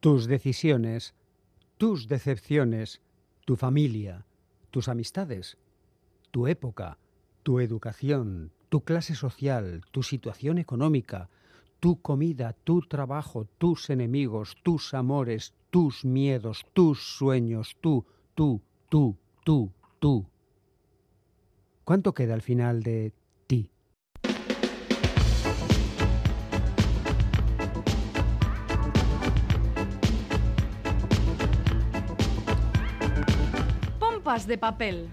Tus decisiones, tus decepciones, tu familia, tus amistades, tu época, tu educación, tu clase social, tu situación económica, tu comida, tu trabajo, tus enemigos, tus amores, tus miedos, tus sueños, tú, tú, tú, tú, tú. ¿Cuánto queda al final de Pompas de papel.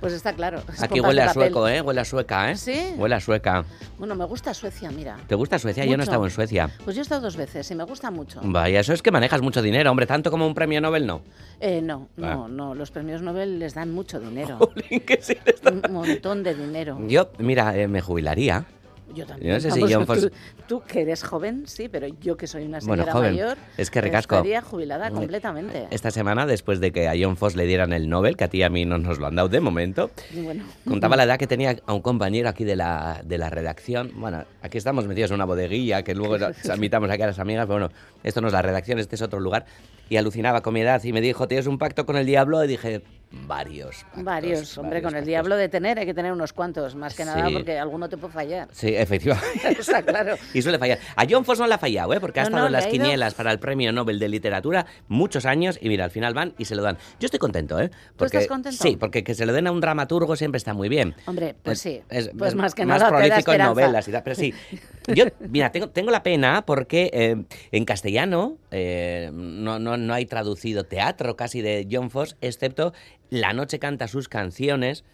Pues está claro. es Aquí huele a sueco, ¿eh? Huele a sueca, ¿eh? ¿Sí? Huele a sueca. Bueno, me gusta Suecia, mira. ¿Te gusta Suecia? Yo no he estado en Suecia. Pues yo he estado dos veces y me gusta mucho. Vaya, eso es que manejas mucho dinero, hombre. Tanto como un premio Nobel, no. Eh, no, no, Ah. no. Los premios Nobel les dan mucho dinero. Jolín, que sí le está- Un montón de dinero. Yo, mira, eh, me jubilaría. Yo también. Yo no sé si John Foss- tú, tú que eres joven, sí, pero yo que soy una Bueno, señora joven. mayor, Es que ricasco. estaría jubilada completamente. Esta semana, después de que a John Foss le dieran el Nobel, que a ti y a mí no nos lo han dado de momento, bueno, contaba la edad que tenía a un compañero aquí de la, de la redacción. Bueno, aquí estamos metidos en una bodeguilla que luego invitamos aquí a las amigas. pero Bueno, esto no es la redacción, este es otro lugar. Y alucinaba con mi edad y me dijo, ¿tienes un pacto con el diablo? Y dije, varios. pactos, varios, hombre, varios con el pactos". diablo de tener hay que tener unos cuantos, más que nada Sí. porque alguno te puede fallar. Sí, efectivamente. Está claro. Y suele fallar. A John Foss no le ha fallado, ¿eh? porque ha No, estado no, en las ido- quinielas para el Premio Nobel de Literatura muchos años y mira, al final van y se lo dan. Yo estoy contento, ¿eh? Porque, estás contento? Sí, porque que se lo den a un dramaturgo siempre está muy bien. Hombre, pues Es- sí. es- pues es más que más nada da prolífico en novelas y tal, pero sí. Yo, mira, tengo, tengo la pena porque eh, en castellano eh, no, no, no hay traducido teatro casi de John Foss, excepto La noche canta sus canciones,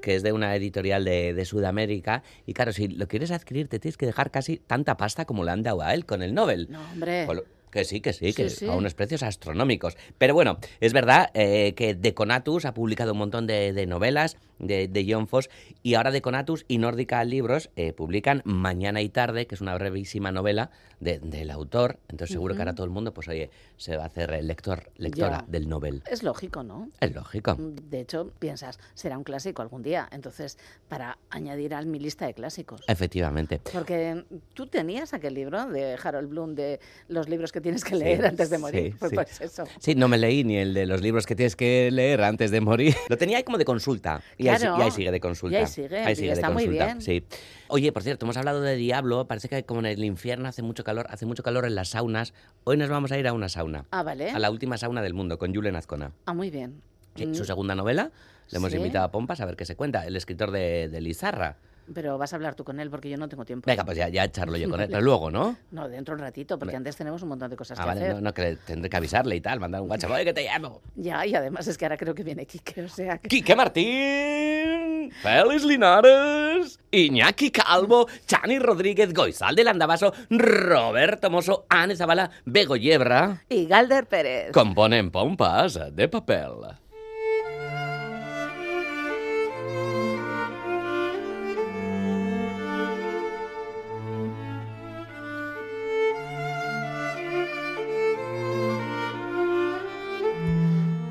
que es de una editorial de, de Sudamérica. Y claro, si lo quieres adquirir, te tienes que dejar casi tanta pasta como le han dado a él con el Nobel. No, hombre. Con Que sí, que sí, que Sí, sí. a unos precios astronómicos. Pero bueno, es verdad eh, que Deconatus ha publicado un montón de, de novelas de, de John Foss y ahora Deconatus y Nórdica Libros eh, publican Mañana y Tarde, que es una brevísima novela de- del autor. Entonces seguro que ahora todo el mundo, pues oye, se va a hacer el lector, lectora Ya. del Nobel. Es lógico, ¿no? Es lógico. De hecho, piensas, será un clásico algún día. Entonces, para añadir a mi lista de clásicos. Efectivamente. Porque tú tenías aquel libro de Harold Bloom de los libros que tienes que leer Sí, antes de morir. sí, pues, sí. pues eso. Sí, no me leí ni el de los libros que tienes que leer antes de morir. Lo tenía ahí como de consulta. Y, ahí, Claro. y ahí sigue de consulta. Y ahí sigue, y de está muy bien. Sí. Oye, por cierto, hemos hablado de Diablo. Parece que como en el infierno hace mucho calor, hace mucho calor en las saunas. Hoy nos vamos a ir a una sauna. Ah, vale. A la última sauna del mundo, con Julen Azcona. Ah, muy bien. Sí, Mm, Su segunda novela. Le hemos Sí. invitado a Pompas a ver qué se cuenta. El escritor de, de Lizarra. Pero vas a hablar tú con él porque yo no tengo tiempo. Venga, pues ya, ya charlo yo con él. Pero luego, ¿no? No, dentro de un ratito, porque antes tenemos un montón de cosas Ah, que vale, hacer. no, no, que tendré que avisarle y tal, mandar un WhatsApp. Oye, que te llamo. Ya, y además es que ahora creo que viene Quique, o sea que... Quique Martín, Félix Linares, Iñaki Calvo, Chani Rodríguez, Goizal del Andabaso, Roberto Mosso, Anne Zabala, Bego Yebra, Y Galder Pérez. componen pompas de papel.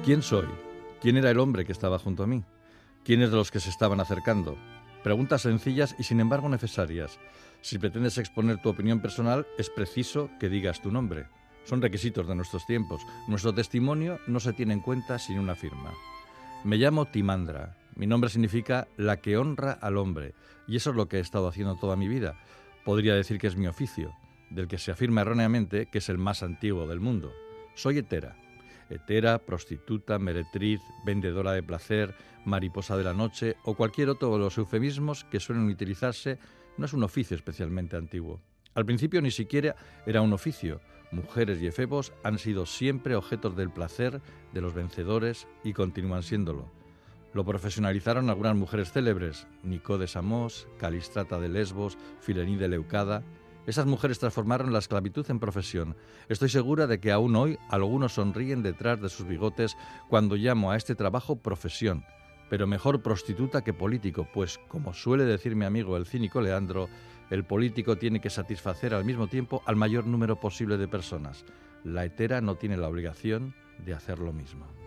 ¿Quién soy? ¿Quién era el hombre que estaba junto a mí? ¿Quiénes de los que se estaban acercando? Preguntas sencillas y sin embargo necesarias. Si pretendes exponer tu opinión personal, es preciso que digas tu nombre. Son requisitos de nuestros tiempos. Nuestro testimonio no se tiene en cuenta sin una firma. Me llamo Timandra. Mi nombre significa la que honra al hombre. Y eso es lo que he estado haciendo toda mi vida. Podría decir que es mi oficio, del que se afirma erróneamente que es el más antiguo del mundo. Soy hetera. Hetera, prostituta, meretriz, vendedora de placer, mariposa de la noche o cualquier otro de los eufemismos que suelen utilizarse no es un oficio especialmente antiguo. Al principio ni siquiera era un oficio. Mujeres y efebos han sido siempre objetos del placer de los vencedores y continúan siéndolo. Lo profesionalizaron algunas mujeres célebres, Nicó de Samos, Calistrata de Lesbos, Filení de Leucada. Esas mujeres transformaron la esclavitud en profesión. Estoy segura de que aún hoy algunos sonríen detrás de sus bigotes cuando llamo a este trabajo profesión. Pero mejor prostituta que político, pues, como suele decir mi amigo el cínico Leandro, el político tiene que satisfacer al mismo tiempo al mayor número posible de personas. La hetera no tiene la obligación de hacer lo mismo.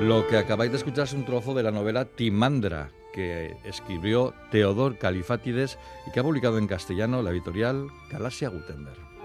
Lo que acabáis de escuchar es un trozo de la novela Timandra, que escribió Teodor Califátides y que ha publicado en castellano la editorial Galaxia Gutenberg.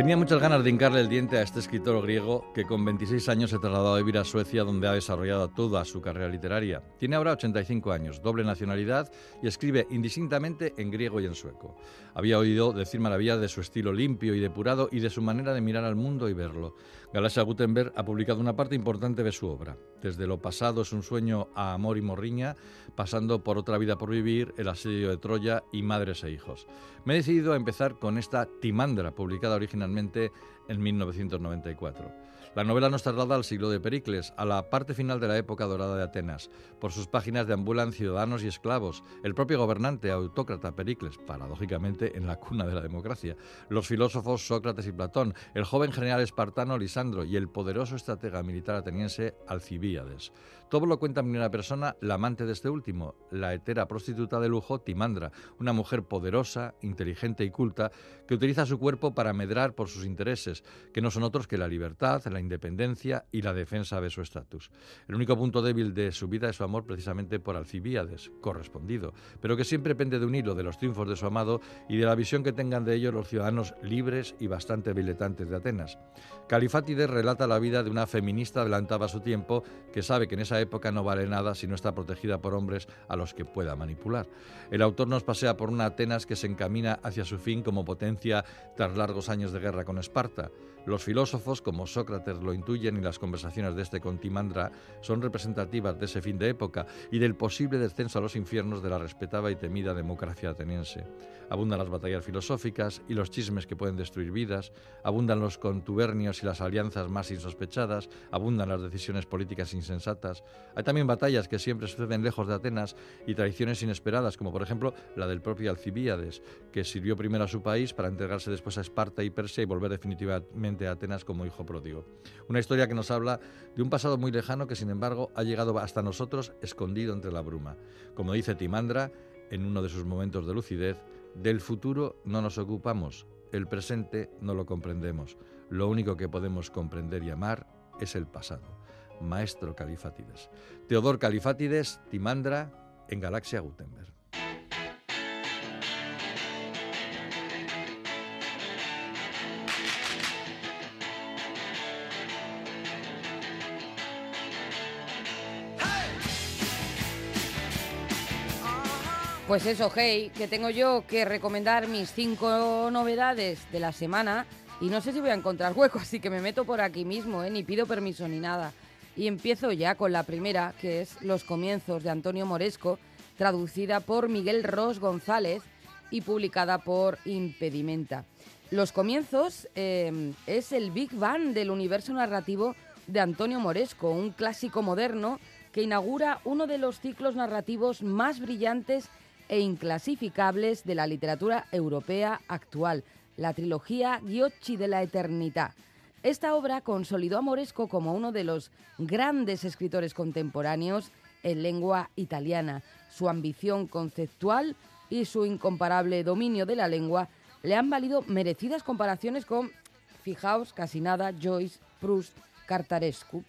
Tenía muchas ganas de hincarle el diente a este escritor griego que con 26 años se trasladó a vivir a Suecia donde ha desarrollado toda su carrera literaria. Tiene ahora 85 años, doble nacionalidad y escribe indistintamente en griego y en sueco. Había oído decir maravillas de su estilo limpio y depurado y de su manera de mirar al mundo y verlo. Galaxia Gutenberg ha publicado una parte importante de su obra, desde Lo pasado es un sueño a Amor y Morriña, pasando por Otra vida por vivir, El asedio de Troya y Madres e hijos. Me he decidido a empezar con esta Timandra, publicada originalmente en 1994. La novela nos traslada al siglo de Pericles, a la parte final de la época dorada de Atenas. Por sus páginas deambulan ciudadanos y esclavos, el propio gobernante autócrata Pericles, paradójicamente en la cuna de la democracia, los filósofos Sócrates y Platón, el joven general espartano Lisandro y el poderoso estratega militar ateniense Alcibíades. Todo lo cuenta en primera persona la amante de este último, la hetera prostituta de lujo Timandra, una mujer poderosa, inteligente y culta que utiliza su cuerpo para medrar por sus intereses, que no son otros que la libertad, la independencia y la defensa de su estatus. El único punto débil de su vida es su amor precisamente por Alcibíades, correspondido, pero que siempre pende de un hilo de los triunfos de su amado y de la visión que tengan de ellos los ciudadanos libres y bastante diletantes de Atenas. Califátides relata la vida de una feminista adelantada a su tiempo que sabe que en esa época no vale nada si no está protegida por hombres a los que pueda manipular. El autor nos pasea por una Atenas que se encamina hacia su fin como potencia tras largos años de guerra con Esparta. Los filósofos, como Sócrates lo intuyen y las conversaciones de este con Timandra son representativas de ese fin de época y del posible descenso a los infiernos de la respetada y temida democracia ateniense. Abundan las batallas filosóficas y los chismes que pueden destruir vidas, abundan los contubernios y las alianzas más insospechadas, abundan las decisiones políticas insensatas. Hay también batallas que siempre suceden lejos de Atenas y traiciones inesperadas, como por ejemplo la del propio Alcibíades, que sirvió primero a su país para entregarse después a Esparta y Persia y volver definitivamente a Atenas como hijo pródigo. Una historia que nos habla de un pasado muy lejano que sin embargo ha llegado hasta nosotros escondido entre la bruma. Como dice Timandra, en uno de sus momentos de lucidez, del futuro no nos ocupamos, el presente no lo comprendemos. Lo único que podemos comprender y amar es el pasado. Maestro Califátides. Teodor Califátides, Timandra, en Galaxia Gutenberg. Pues eso, hey, que tengo yo que recomendar mis cinco novedades de la semana y no sé si voy a encontrar hueco, así que me meto por aquí mismo, ¿eh? ni pido permiso ni nada. Y empiezo ya con la primera, que es Los comienzos de Antonio Moresco, traducida por Miguel Ros González y publicada por Impedimenta. Los comienzos eh, es el Big Bang del universo narrativo de Antonio Moresco, un clásico moderno que inaugura uno de los ciclos narrativos más brillantes e inclasificables de la literatura europea actual, la trilogía Ghiocchi de la Eternidad. Esta obra consolidó a Moresco como uno de los grandes escritores contemporáneos en lengua italiana. Su ambición conceptual y su incomparable dominio de la lengua le han valido merecidas comparaciones con, fijaos, casi nada, Joyce, Proust, Cartarescu.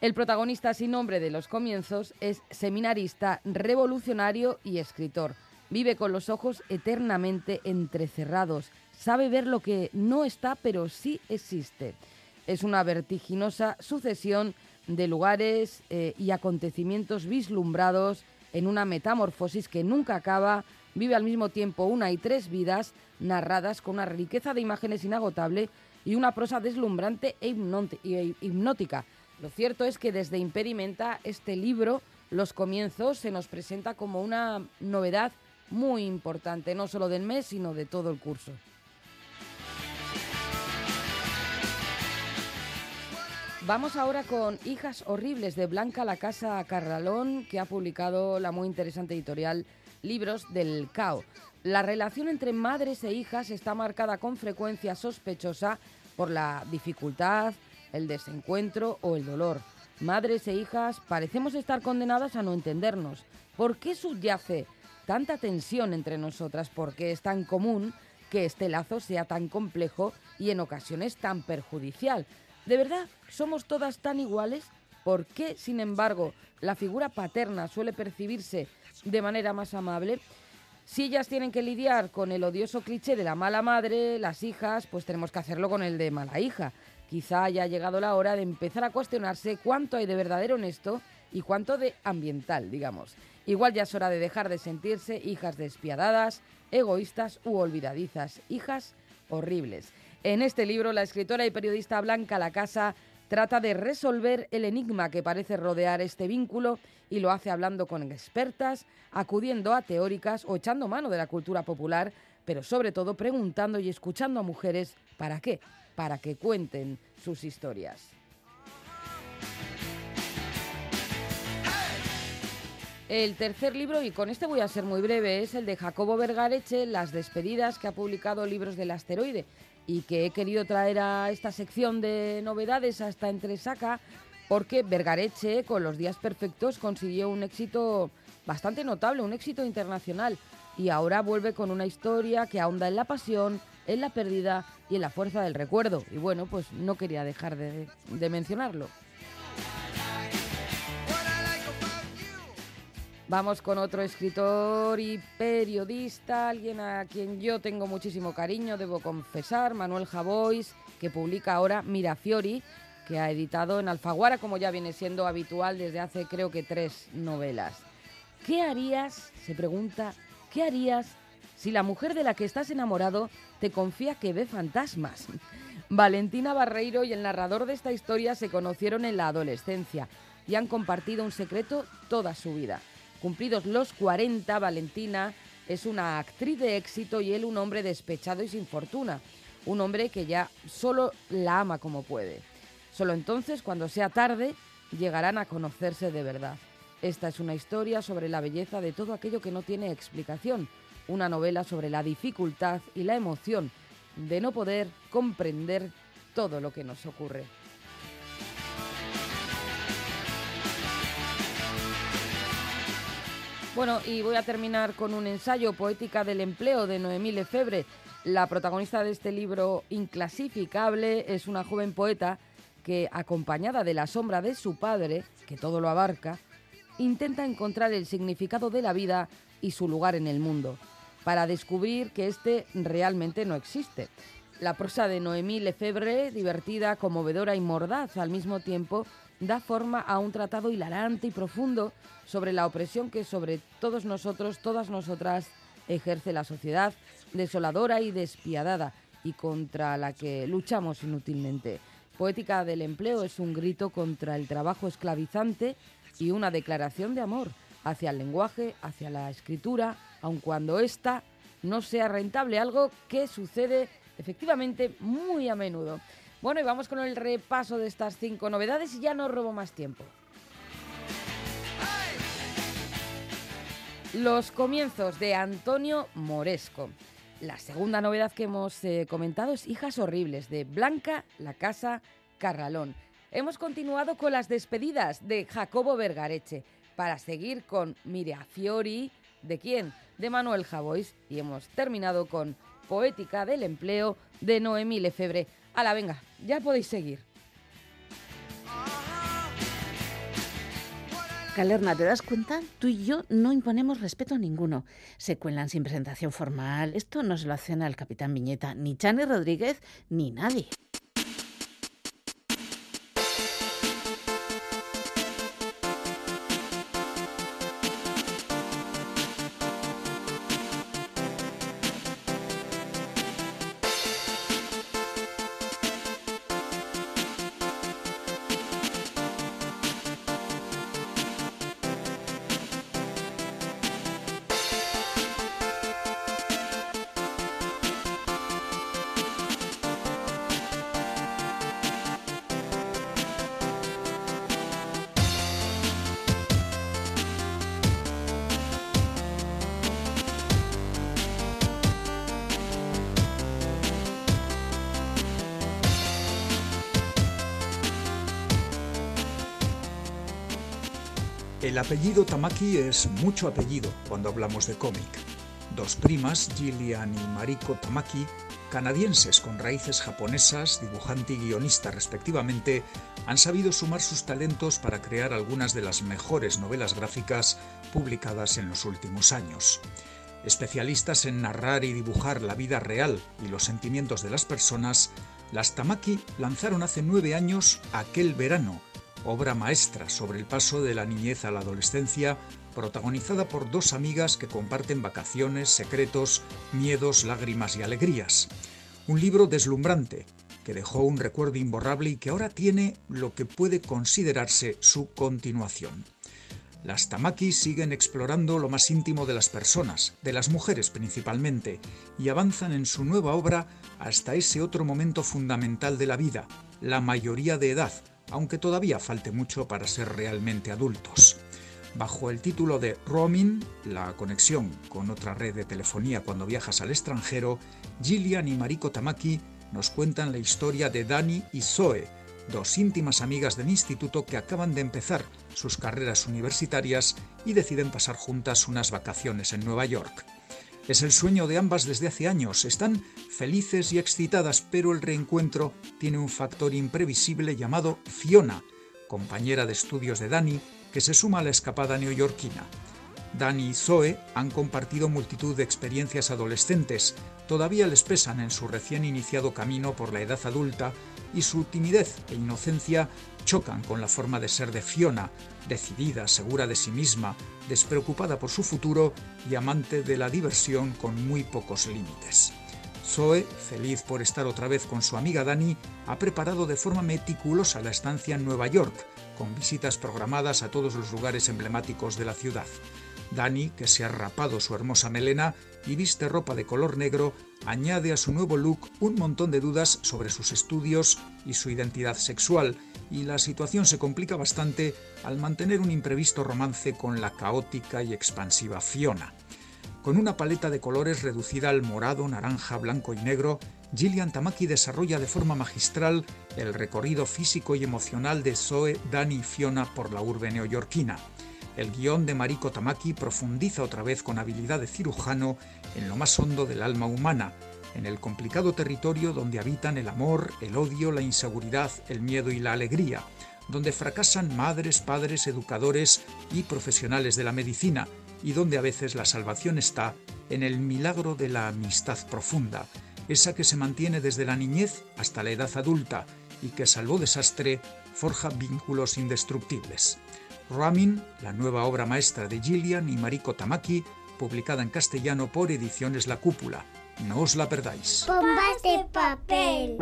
El protagonista sin nombre de los comienzos es seminarista, revolucionario y escritor. Vive con los ojos eternamente entrecerrados. Sabe ver lo que no está, pero sí existe. Es una vertiginosa sucesión de lugares eh, y acontecimientos vislumbrados en una metamorfosis que nunca acaba. Vive al mismo tiempo una y tres vidas narradas con una riqueza de imágenes inagotable y una prosa deslumbrante e, e hipnótica lo cierto es que desde Impedimenta este libro, Los comienzos, se nos presenta como una novedad muy importante, no solo del mes, sino de todo el curso. Vamos ahora con Hijas Horribles de Blanca La Casa Carralón, que ha publicado la muy interesante editorial Libros del Cao. La relación entre madres e hijas está marcada con frecuencia sospechosa por la dificultad, el desencuentro o el dolor. madres e hijas, parecemos estar condenadas a no entendernos. ¿Por qué subyace tanta tensión entre nosotras? ¿Por qué es tan común que este lazo sea tan complejo y en ocasiones tan perjudicial? ¿De verdad somos todas tan iguales? ¿Por qué, sin embargo, la figura paterna suele percibirse de manera más amable? Si ellas tienen que lidiar con el odioso cliché de la mala madre, las hijas, pues tenemos que hacerlo con el de mala hija. Quizá haya llegado la hora de empezar a cuestionarse cuánto hay de verdadero en esto y cuánto de ambiental, digamos. Igual ya es hora de dejar de sentirse hijas despiadadas, egoístas u olvidadizas, hijas horribles. En este libro, la escritora y periodista Blanca Lacasa trata de resolver el enigma que parece rodear este vínculo y lo hace hablando con expertas, acudiendo a teóricas o echando mano de la cultura popular, pero sobre todo preguntando y escuchando a mujeres para qué, para que cuenten sus historias. El tercer libro, y con este voy a ser muy breve, es el de Jacobo Vergareche, Las despedidas, que ha publicado Libros del Asteroide y que he querido traer a esta sección de novedades hasta entre saca porque Vergareche con los días perfectos consiguió un éxito bastante notable, un éxito internacional y ahora vuelve con una historia que ahonda en la pasión, en la pérdida y en la fuerza del recuerdo. Y bueno, pues no quería dejar de, mencionarlo. Vamos con otro escritor y periodista, alguien a quien yo tengo muchísimo cariño, debo confesar, Manuel Javois, que publica ahora Mirafiori, que ha editado en Alfaguara, como ya viene siendo habitual desde hace creo que tres novelas. ¿Qué harías, se pregunta, qué harías si la mujer de la que estás enamorado te confía que ve fantasmas? Valentina Barreiro y el narrador de esta historia se conocieron en la adolescencia y han compartido un secreto toda su vida. Cumplidos los 40, Valentina es una actriz de éxito y él un hombre despechado y sin fortuna. Un hombre que ya solo la ama como puede. Solo entonces, cuando sea tarde, llegarán a conocerse de verdad. Esta es una historia sobre la belleza de todo aquello que no tiene explicación. Una novela sobre la dificultad y la emoción de no poder comprender todo lo que nos ocurre. Bueno, y voy a terminar con un ensayo poética del empleo de Noemí Lefebvre. La protagonista de este libro inclasificable es una joven poeta que, acompañada de la sombra de su padre, que todo lo abarca, intenta encontrar el significado de la vida y su lugar en el mundo, para descubrir que éste realmente no existe. La prosa de Noemí Lefebvre, divertida, conmovedora y mordaz al mismo tiempo, da forma a un tratado hilarante y profundo sobre la opresión que sobre todos nosotros, todas nosotras, ejerce la sociedad desoladora y despiadada y contra la que luchamos inútilmente. Poética del empleo es un grito contra el trabajo esclavizante y una declaración de amor hacia el lenguaje, hacia la escritura, aun cuando ésta no sea rentable, algo que sucede efectivamente muy a menudo. Bueno, y vamos con el repaso de estas cinco novedades y ya no robo más tiempo. Los comienzos de Antonio Moresco. La segunda novedad que hemos eh, comentado es Hijas Horribles de Blanca La Casa Carralón. Hemos continuado con las despedidas de Jacobo Vergareche para seguir con Miria Fiori, ¿de quién? De Manuel Javois y hemos terminado con Poética del Empleo de Noemí Lefebvre. la venga, ya podéis seguir. Calerna, ¿te das cuenta? Tú y yo no imponemos respeto a ninguno. Se cuelan sin presentación formal. Esto no se lo hacen al capitán Viñeta, ni Chani Rodríguez, ni nadie. El apellido Tamaki es mucho apellido cuando hablamos de cómic. Dos primas, Gillian y Mariko Tamaki, canadienses con raíces japonesas, dibujante y guionista respectivamente, han sabido sumar sus talentos para crear algunas de las mejores novelas gráficas publicadas en los últimos años. Especialistas en narrar y dibujar la vida real y los sentimientos de las personas, las Tamaki lanzaron hace nueve años Aquel Verano, obra maestra sobre el paso de la niñez a la adolescencia, protagonizada por dos amigas que comparten vacaciones, secretos, miedos, lágrimas y alegrías. Un libro deslumbrante, que dejó un recuerdo imborrable y que ahora tiene lo que puede considerarse su continuación. Las Tamaki siguen explorando lo más íntimo de las personas, de las mujeres principalmente, y avanzan en su nueva obra hasta ese otro momento fundamental de la vida, la mayoría de edad, aunque todavía falte mucho para ser realmente adultos. Bajo el título de Roaming, la conexión con otra red de telefonía cuando viajas al extranjero, Gillian y Mariko Tamaki nos cuentan la historia de Dani y Zoe, dos íntimas amigas del instituto que acaban de empezar sus carreras universitarias y deciden pasar juntas unas vacaciones en Nueva York. Es el sueño de ambas desde hace años. Están felices y excitadas, pero el reencuentro tiene un factor imprevisible llamado Fiona, compañera de estudios de Dani, que se suma a la escapada neoyorquina. Dani y Zoe han compartido multitud de experiencias adolescentes, todavía les pesan en su recién iniciado camino por la edad adulta y su timidez e inocencia chocan con la forma de ser de Fiona, decidida, segura de sí misma, despreocupada por su futuro y amante de la diversión con muy pocos límites. Zoe, feliz por estar otra vez con su amiga Dani, ha preparado de forma meticulosa la estancia en Nueva York, con visitas programadas a todos los lugares emblemáticos de la ciudad. Dani, que se ha rapado su hermosa melena y viste ropa de color negro, añade a su nuevo look un montón de dudas sobre sus estudios y su identidad sexual, y la situación se complica bastante al mantener un imprevisto romance con la caótica y expansiva Fiona. Con una paleta de colores reducida al morado, naranja, blanco y negro, Gillian Tamaki desarrolla de forma magistral el recorrido físico y emocional de Zoe, Dani y Fiona por la urbe neoyorquina. El guion de Mariko Tamaki profundiza otra vez con habilidad de cirujano en lo más hondo del alma humana, en el complicado territorio donde habitan el amor, el odio, la inseguridad, el miedo y la alegría, donde fracasan madres, padres, educadores y profesionales de la medicina, y donde a veces la salvación está en el milagro de la amistad profunda, esa que se mantiene desde la niñez hasta la edad adulta y que, salvo desastre, forja vínculos indestructibles. Ramin, la nueva obra maestra de Gillian y Mariko Tamaki, publicada en castellano por Ediciones La Cúpula. No os la perdáis. Papel.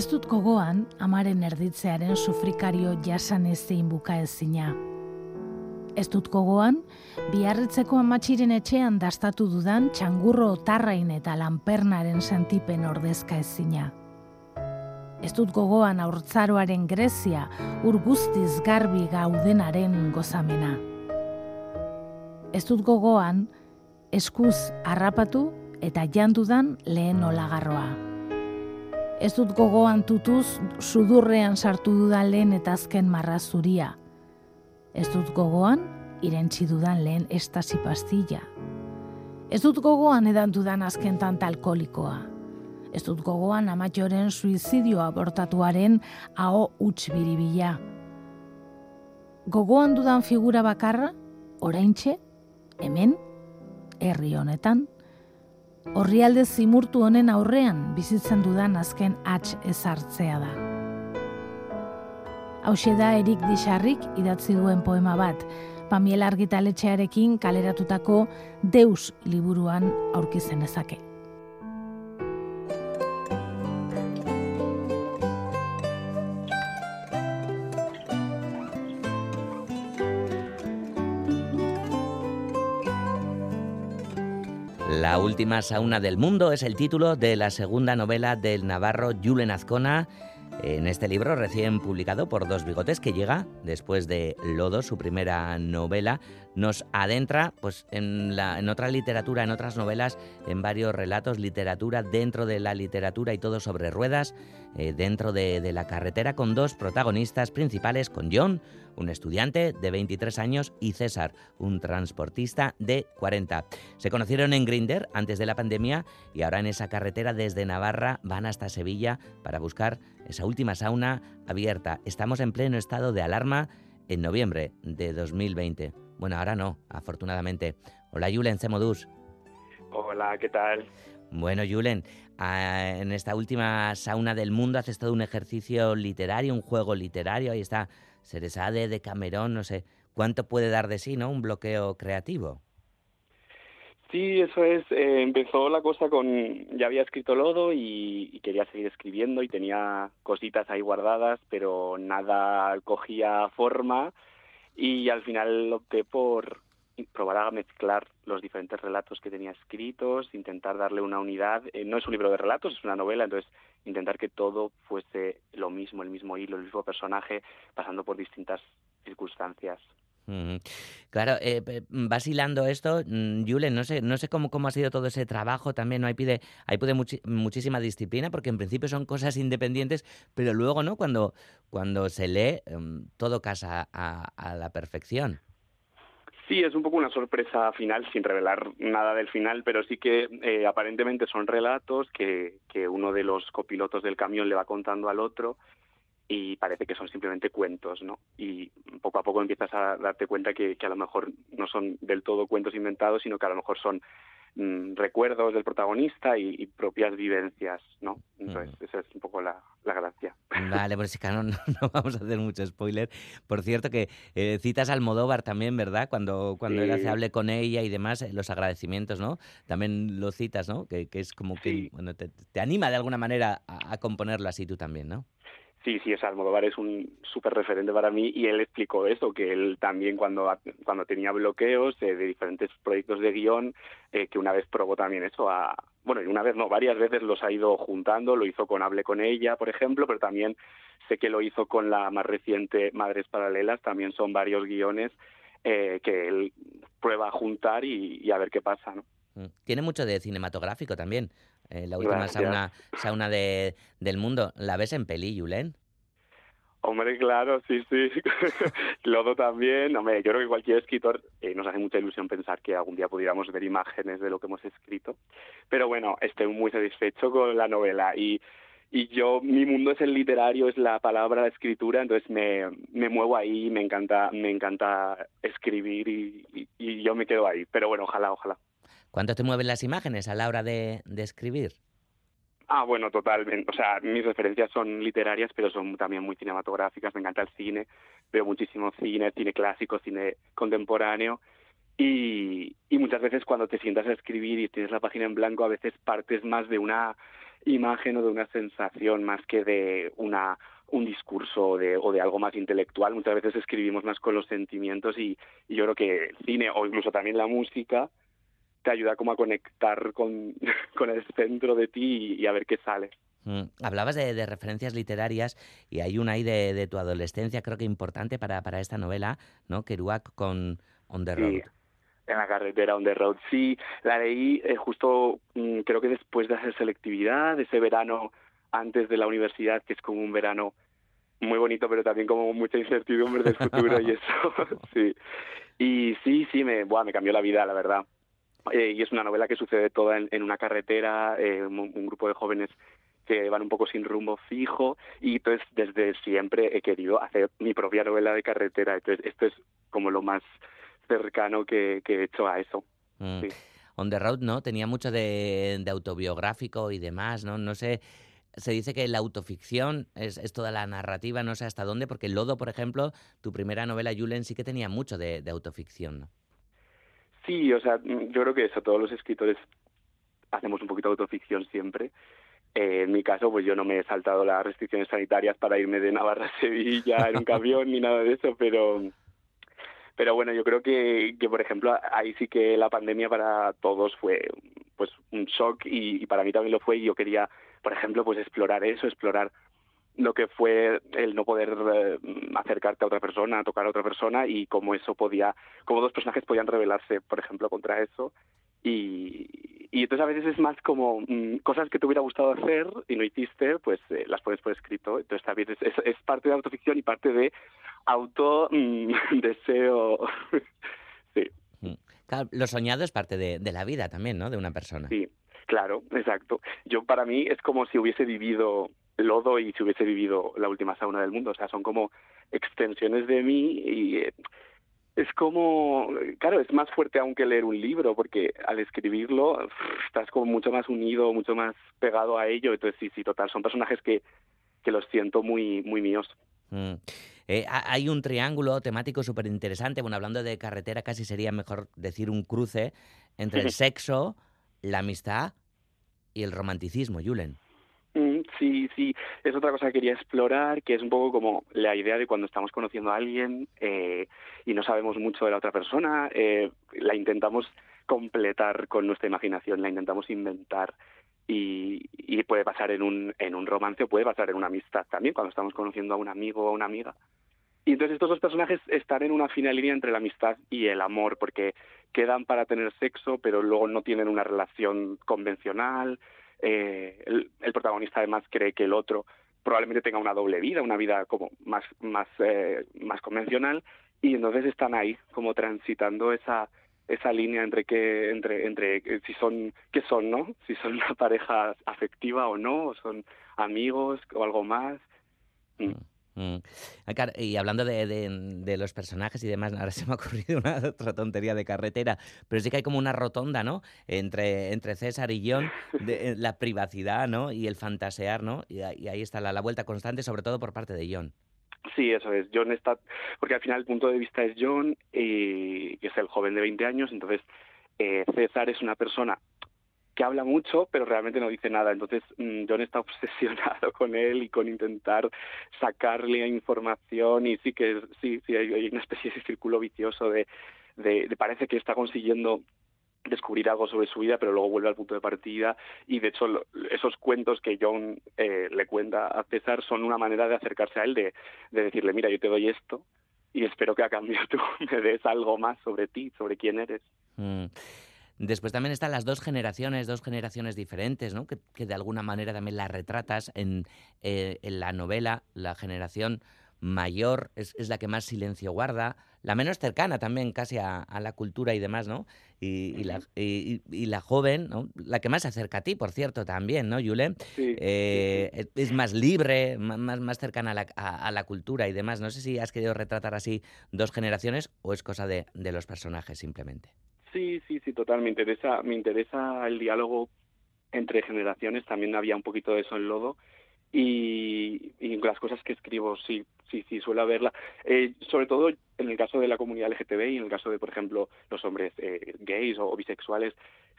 Ez dut gogoan amaren erditzearen sufrikario jasan ezein buka ezina. Ez dut gogoan, biarritzeko amatxiren etxean dastatu dudan txangurro otarrain eta lanpernaren sentipen ordezka ezina. Ez dut gogoan aurtzaroaren Grezia urguztiz garbi gaudenaren gozamena. Ez dut gogoan, eskuz harrapatu eta jandudan lehen olagarroa ez dut gogoan tutuz sudurrean sartu dudan lehen eta azken marra zuria. Ez dut gogoan irentzi dudan lehen estasi pastilla. Ez dut gogoan edan dudan azken tanta alkolikoa. Ez dut gogoan amatxoren suizidioa bortatuaren hau utx biribila. Gogoan dudan figura bakarra, oraintxe, hemen, herri honetan, Horrialde zimurtu honen aurrean bizitzen dudan azken atx ezartzea da. Hauxe da Erik Dixarrik idatzi duen poema bat, Pamiela argitaletxearekin kaleratutako Deus liburuan aurkizen ezake. Última sauna del mundo es el título de la segunda novela del navarro Julen Azcona en este libro recién publicado por Dos Bigotes que llega después de Lodo, su primera novela, nos adentra pues, en, la, en otra literatura, en otras novelas, en varios relatos, literatura dentro de la literatura y todo sobre ruedas, eh, dentro de, de, la carretera, con dos protagonistas principales, con John, un estudiante de 23 años, y César, un transportista de 40. Se conocieron en Grinder antes de la pandemia y ahora en esa carretera desde Navarra van hasta Sevilla para buscar esa última sauna abierta. Estamos en pleno estado de alarma en noviembre de 2020. Bueno, ahora no, afortunadamente. Hola Julen, Cemodus. Hola, ¿qué tal? Bueno, Julen, en esta última sauna del mundo haces todo un ejercicio literario, un juego literario, ahí está Ceresade de Camerón, no sé, ¿cuánto puede dar de sí, no? Un bloqueo creativo. Sí, eso es. Eh, empezó la cosa con. Ya había escrito Lodo y, y, quería seguir escribiendo y tenía cositas ahí guardadas, pero nada cogía forma. Y al final opté por probar a mezclar los diferentes relatos que tenía escritos, intentar darle una unidad. Eh, no es un libro de relatos, es una novela, entonces intentar que todo fuese lo mismo, el mismo hilo, el mismo personaje, pasando por distintas circunstancias. Claro, eh, vas hilando esto, mm, Julen, no sé, no sé cómo, cómo ha sido todo ese trabajo también, ¿no? Ahí pide, ahí pide muchi muchísima disciplina, porque en principio son cosas independientes, pero luego, ¿no? Cuando, cuando se lee, um, todo casa a, a, la perfección. Sí, es un poco una sorpresa final, sin revelar nada del final, pero sí que eh, aparentemente son relatos que, que uno de los copilotos del camión le va contando al otro y parece que son simplemente cuentos, ¿no? Y poco a poco empiezas a darte cuenta que, que a lo mejor no son del todo cuentos inventados, sino que a lo mejor son mmm, recuerdos del protagonista y, y, propias vivencias, ¿no? Entonces, mm. esa es un poco la, la gracia. Vale, pues no, no, no, vamos a hacer mucho spoiler. Por cierto, que eh, citas al Almodóvar también, ¿verdad? Cuando, cuando sí. él hace hable con ella y demás, eh, los agradecimientos, ¿no? También lo citas, ¿no? Que, que es como que, sí. bueno, te, te, anima de alguna manera a, a componerlo así tú también, ¿no? Sí, sí, es Almodóvar es un súper referente para mí y él explicó eso, que él también cuando, cuando tenía bloqueos eh, de diferentes proyectos de guion, eh, que una vez probó también eso a, bueno, y una vez no, varias veces los ha ido juntando, lo hizo con Hable con ella, por ejemplo, pero también sé que lo hizo con la más reciente Madres Paralelas, también son varios guiones eh, que él prueba a juntar y, y a ver qué pasa, ¿no? Mm. Tiene mucho de cinematográfico también. Eh, la última sauna, sauna de, del mundo. ¿La ves en peli, Julen? Hombre, claro, sí, sí. Lodo también. Hombre, yo creo que cualquier escritor eh, nos hace mucha ilusión pensar que algún día pudiéramos ver imágenes de lo que hemos escrito. Pero bueno, estoy muy satisfecho con la novela y, y yo, mi mundo es el literario, es la palabra, la escritura, entonces me, me muevo ahí, me encanta, me encanta escribir y, y, y yo me quedo ahí. Pero bueno, ojalá, ojalá. ¿Cuánto te mueven las imágenes a la hora de, escribir? Ah, bueno, totalmente. O sea, mis referencias son literarias, pero son también muy cinematográficas. Me encanta el cine, veo muchísimo cine, cine clásico, cine contemporáneo. Y, muchas veces cuando te sientas a escribir y tienes la página en blanco, a veces partes más de una imagen o de una sensación más que de una un discurso de, o de algo más intelectual. Muchas veces escribimos más con los sentimientos y, y yo creo que el cine o incluso también la música te ayuda como a conectar con, con el centro de ti y, y a ver qué sale. Mm. Hablabas de, de, referencias literarias y hay una ahí de, de, tu adolescencia, creo que importante para, para esta novela, ¿no? Kerouac con On the Road. Sí, en la carretera On the Road. Sí, la leí eh, justo, mm, creo que después de hacer selectividad, ese verano antes de la universidad, que es como un verano muy bonito, pero también como mucha incertidumbre del futuro y eso. sí. Y sí, sí, me, buah, me cambió la vida, la verdad. Eh, y es una novela que sucede toda en, en una carretera, eh, un, un, grupo de jóvenes que van un poco sin rumbo fijo y entonces desde siempre he querido hacer mi propia novela de carretera, entonces esto es como lo más cercano que, que he hecho a eso. Mm. Sí. On the Road, ¿no? Tenía mucho de, autobiográfico y demás, ¿no? No sé, se dice que la autoficción es, es, toda la narrativa, no sé hasta dónde, porque Lodo, por ejemplo, tu primera novela, Julen, sí que tenía mucho de, autoficción, ¿no? Sí, o sea, yo creo que eso, todos los escritores hacemos un poquito de autoficción siempre. Eh, en mi caso, pues yo no me he saltado las restricciones sanitarias para irme de Navarra a Sevilla en un camión ni nada de eso, pero pero bueno, yo creo que, que por ejemplo ahí sí que la pandemia para todos fue pues un shock y, para mí también lo fue y yo quería, por ejemplo, pues explorar eso, explorar lo que fue el no poder eh, acercarte a otra persona, tocar a otra persona y cómo eso podía, cómo dos personajes podían rebelarse, por ejemplo, contra eso y, y entonces a veces es más como mm, cosas que te hubiera gustado hacer y no hiciste, pues eh, las pones por escrito. Entonces también es, es, parte de autoficción y parte de auto mm, deseo. sí. Mm. Claro, lo soñado es parte de, de la vida también, ¿no? De una persona. Sí, claro, exacto. Yo para mí es como si hubiese vivido lodo y si hubiese vivido la última sauna del mundo. O sea, son como extensiones de mí y eh, es como, claro, es más fuerte aún que leer un libro, porque al escribirlo estás como mucho más unido, mucho más pegado a ello. Entonces, sí, sí, total, son personajes que, que los siento muy, muy míos. Mm. Eh, hay un triángulo temático súper interesante. Bueno, hablando de carretera, casi sería mejor decir un cruce entre el sexo, la amistad y el romanticismo, Julen. Mm, sí, sí, es otra cosa que quería explorar, que es un poco como la idea de cuando estamos conociendo a alguien eh, y no sabemos mucho de la otra persona, eh, la intentamos completar con nuestra imaginación, la intentamos inventar y, y, puede pasar en un, en un romance o puede pasar en una amistad también, cuando estamos conociendo a un amigo o una amiga. Y entonces estos dos personajes están en una fina línea entre la amistad y el amor, porque quedan para tener sexo, pero luego no tienen una relación convencional, eh, el, protagonista además cree que el otro probablemente tenga una doble vida, una vida como más, más, eh, más convencional, y entonces están ahí como transitando esa esa línea entre que entre entre si son qué son no si son una pareja afectiva o no o son amigos o algo más. Mm. Mm. Ah, y hablando de, los personajes y demás, ahora se me ha ocurrido una otra tontería de carretera, pero sí que hay como una rotonda, ¿no? Entre, entre César y John, de, eh, la privacidad, ¿no? Y el fantasear, ¿no? Y, ahí está la, vuelta constante, sobre todo por parte de John. Sí, eso es. John está, porque al final el punto de vista es John, y, que es el joven de 20 años, entonces eh, César es una persona que habla mucho, pero realmente no dice nada. Entonces, mm, John está obsesionado con él y con intentar sacarle información y sí que sí, sí hay, una especie de círculo vicioso de, de, parece que está consiguiendo descubrir algo sobre su vida, pero luego vuelve al punto de partida y de hecho esos cuentos que John eh, le cuenta a César son una manera de acercarse a él, de, de decirle, mira, yo te doy esto y espero que a cambio tú me des algo más sobre ti, sobre quién eres. Mm. Después también están las dos generaciones, dos generaciones diferentes, ¿no? que, de alguna manera también las retratas en, eh, en la novela. La generación mayor es, la que más silencio guarda, la menos cercana también casi a, la cultura y demás, ¿no? Y, la, y, la, joven, ¿no? la que más se acerca a ti, por cierto, también, ¿no, Yule? Eh, es más libre, más, más cercana a la, a la, cultura y demás. No sé si has querido retratar así dos generaciones o es cosa de, de los personajes simplemente. Sí, sí, sí, total. Me interesa, me interesa el diálogo entre generaciones. También había un poquito de eso en Lodo. Y, y las cosas que escribo, sí, sí, sí, suele haberla. Eh, sobre todo en el caso de la comunidad LGTB y en el caso de, por ejemplo, los hombres eh, gays o, bisexuales,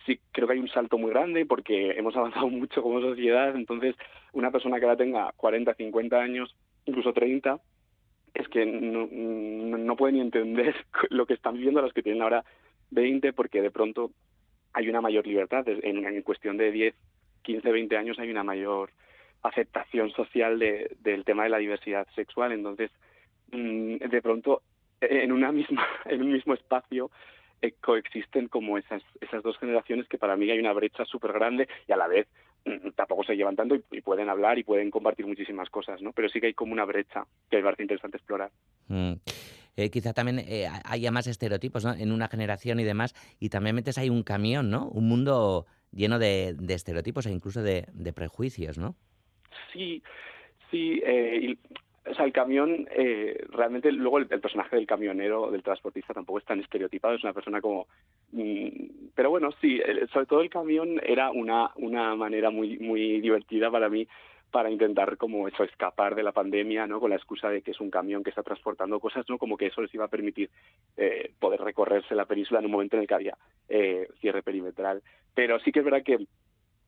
sí creo que hay un salto muy grande porque hemos avanzado mucho como sociedad. Entonces, una persona que ahora tenga 40, 50 años, incluso 30, es que no, no puede ni entender lo que están viviendo los que tienen ahora 20 porque de pronto hay una mayor libertad. En, en cuestión de 10, 15, 20 años hay una mayor aceptación social de, del tema de la diversidad sexual. Entonces, mm, de pronto, en, una misma, en un mismo espacio eh, coexisten como esas, esas dos generaciones que para mí hay una brecha súper grande y a la vez mm, tampoco se llevan tanto y, pueden hablar y pueden compartir muchísimas cosas, ¿no? Pero sí que hay como una brecha que me parece interesante explorar. Mm. Eh, quizá también eh, haya más estereotipos en una generación y demás, y también metes ahí un camión, ¿no? Un mundo lleno de, estereotipos e incluso de, prejuicios, ¿no? Sí, sí. Eh, o sea, el camión, realmente luego el, personaje del camionero, del transportista, tampoco es tan estereotipado. Es una persona como Mm, pero bueno, sí, sobre todo el camión era una, una manera muy, muy divertida para mí para intentar como eso escapar de la pandemia, ¿no? Con la excusa de que es un camión que está transportando cosas, ¿no? Como que eso les iba a permitir eh, poder recorrerse la península en un momento en el que había eh, cierre perimetral. Pero sí que es verdad que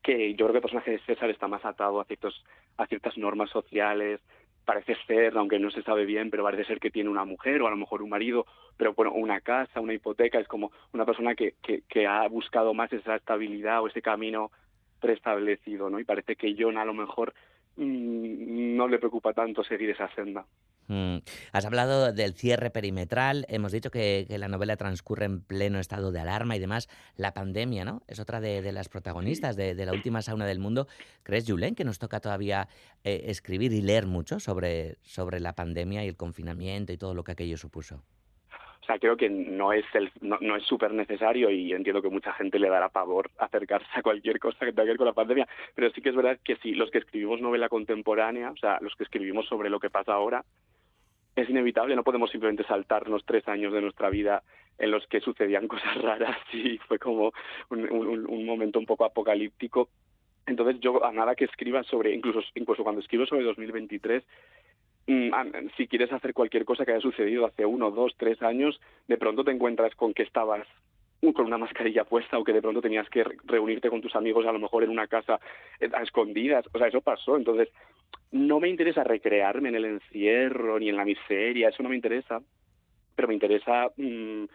que yo creo que el personaje de César está más atado a ciertos a ciertas normas sociales, parece ser, aunque no se sabe bien, pero parece ser que tiene una mujer o a lo mejor un marido, pero bueno, una casa, una hipoteca, es como una persona que, que, que ha buscado más esa estabilidad o ese camino preestablecido, ¿no? Y parece que John a lo mejor no le preocupa tanto seguir esa senda. Mm. Has hablado del cierre perimetral, hemos dicho que, la novela transcurre en pleno estado de alarma y demás. La pandemia, ¿no? Es otra de, las protagonistas de, la última sauna del mundo. ¿Crees, Julen, que nos toca todavía eh, escribir y leer mucho sobre, sobre la pandemia y el confinamiento y todo lo que aquello supuso? O sea, creo que no es el, no, no es súper necesario y entiendo que mucha gente le dará pavor acercarse a cualquier cosa que tenga que ver con la pandemia, pero sí que es verdad que sí, los que escribimos novela contemporánea, o sea, los que escribimos sobre lo que pasa ahora, es inevitable, no podemos simplemente saltarnos tres años de nuestra vida en los que sucedían cosas raras y fue como un, momento un poco apocalíptico. Entonces yo a nada que escriba sobre, incluso, incluso cuando escribo sobre 2023, mm, si quieres hacer cualquier cosa que haya sucedido hace uno, dos, tres años, de pronto te encuentras con que estabas con una mascarilla puesta o que de pronto tenías que reunirte con tus amigos a lo mejor en una casa eh, a escondidas. O sea, eso pasó. Entonces, no me interesa recrearme en el encierro ni en la miseria, eso no me interesa, pero me interesa mm,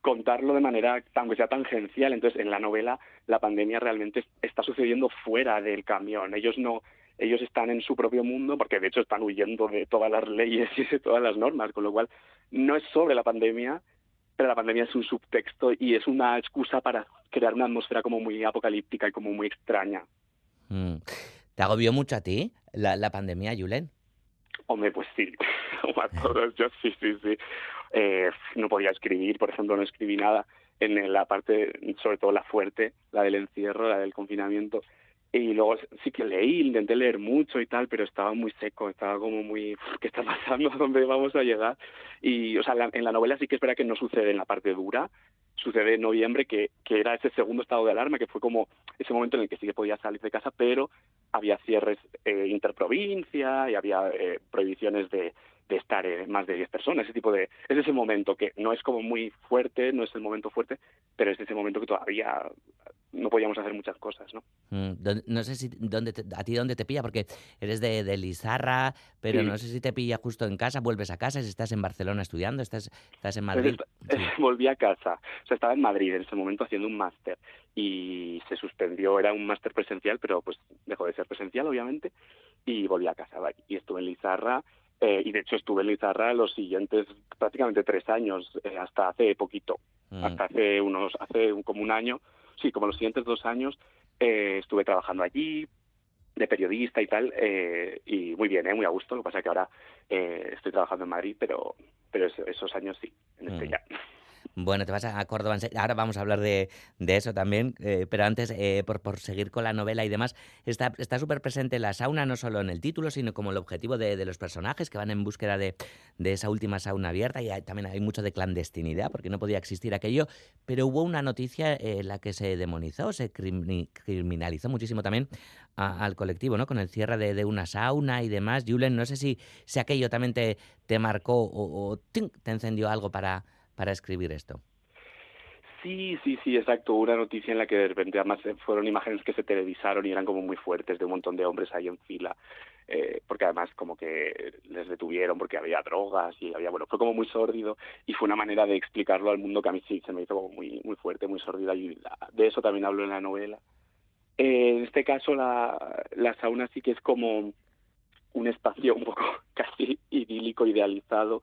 contarlo de manera, aunque sea tangencial. Entonces, en la novela, la pandemia realmente está sucediendo fuera del camión. Ellos no, ellos están en su propio mundo, porque de hecho están huyendo de todas las leyes y de todas las normas, con lo cual no es sobre la pandemia, pero la pandemia es un subtexto y es una excusa para crear una atmósfera como muy apocalíptica y como muy extraña. Mm. ¿Te agobió mucho a ti la, la pandemia, Julen? Hombre, pues sí, a todos, yo sí, sí, sí. Eh, no podía escribir, por ejemplo, no escribí nada en la parte, sobre todo la fuerte, la del encierro, la del confinamiento. Y luego sí que leí, intenté leer mucho y tal, pero estaba muy seco, estaba como muy, ¿qué está pasando? ¿A dónde vamos a llegar? Y, o sea, en la novela sí que espera que no sucede en la parte dura, sucede en noviembre, que, que era ese segundo estado de alarma, que fue como ese momento en el que sí que podía salir de casa, pero había cierres eh, interprovincia y había eh, prohibiciones de, de estar eh, más de 10 personas, ese tipo de... Es ese momento que no es como muy fuerte, no es el momento fuerte, pero es ese momento que todavía no podíamos hacer muchas cosas, ¿no? Mm, no sé si dónde a ti dónde te pilla, porque eres de, de Lizarra, pero no sé si te pilla justo en casa, vuelves a casa, si estás en Barcelona estudiando, estás, estás en Madrid. Volví a casa, o sea, estaba en Madrid en ese momento haciendo un máster y se suspendió, era un máster presencial, pero pues dejó de ser presencial, obviamente, y volví a casa y estuve en Lizarra eh, y de hecho estuve en Lizarra los siguientes prácticamente tres años, eh, hasta hace poquito, mm. hasta hace unos, hace como un año, sí, como los siguientes dos años eh, estuve trabajando allí de periodista y tal, y muy bien, muy a gusto. Lo que pasa es que ahora estoy trabajando en Madrid, pero pero esos años sí, en este mm. ya. Bueno, te vas a Córdoba. Ahora vamos a hablar de, eso también, eh, pero antes, eh, por, por, seguir con la novela y demás, está súper presente la sauna, no solo en el título, sino como el objetivo de, los personajes que van en búsqueda de, esa última sauna abierta. Y también hay mucho de clandestinidad, porque no podía existir aquello, pero hubo una noticia en la que se demonizó, se criminalizó muchísimo también al colectivo, ¿no? Con el cierre de, una sauna y demás. Julen, no sé si, si aquello también te, te marcó o te encendió algo para para escribir esto. Sí, sí, sí, exacto. Una noticia en la que de repente además fueron imágenes que se televisaron y eran como muy fuertes de un montón de hombres ahí en fila, eh, porque además como que les detuvieron porque había drogas y había, bueno, fue como muy sórdido y fue una manera de explicarlo al mundo que a mí sí se me hizo como muy, muy fuerte, muy sórdida y de eso también hablo en la novela. Eh, en este caso la sauna sí que es como un espacio un poco casi idílico, idealizado,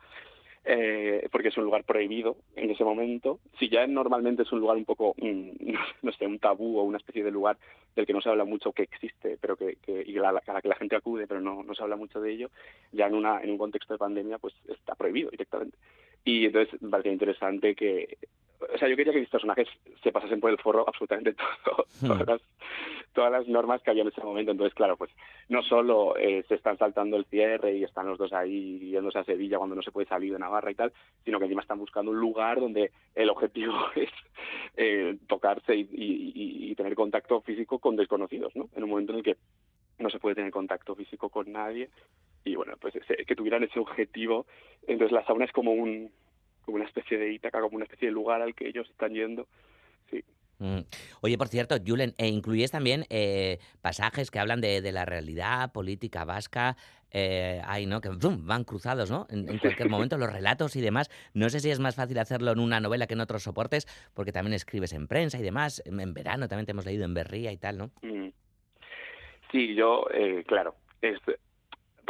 eh, porque es un lugar prohibido en ese momento. Si ya normalmente es un lugar un poco, mm, no, sé, un tabú o una especie de lugar del que no se habla mucho que existe, pero que, y a la, que la gente acude, pero no, no se habla mucho de ello, ya en, una, en un contexto de pandemia, pues está prohibido directamente. Y entonces me parecía interesante que, o sea, yo quería que mis personajes se pasasen por el forro absolutamente todo, todas, todas las normas que había en ese momento. Entonces, claro, pues no solo eh, se están saltando el cierre y están los dos ahí yéndose a Sevilla cuando no se puede salir de Navarra y tal, sino que encima están buscando un lugar donde el objetivo es eh, tocarse y, y, tener contacto físico con desconocidos, ¿no? En un momento en el que no se puede tener contacto físico con nadie y bueno, pues que tuvieran ese objetivo. Entonces la sauna es como un como una especie de Ítaca, como una especie de lugar al que ellos están yendo. Mm. Oye, por cierto, Julen, e incluyes también eh, pasajes que hablan de, de, la realidad política vasca, eh, ¿no? Que van cruzados, ¿no? En, cualquier momento, los relatos y demás. No sé si es más fácil hacerlo en una novela que en otros soportes, porque también escribes en prensa y demás. En, verano también te hemos leído en Berría y tal, ¿no? Mm. Sí, yo, eh, claro, es,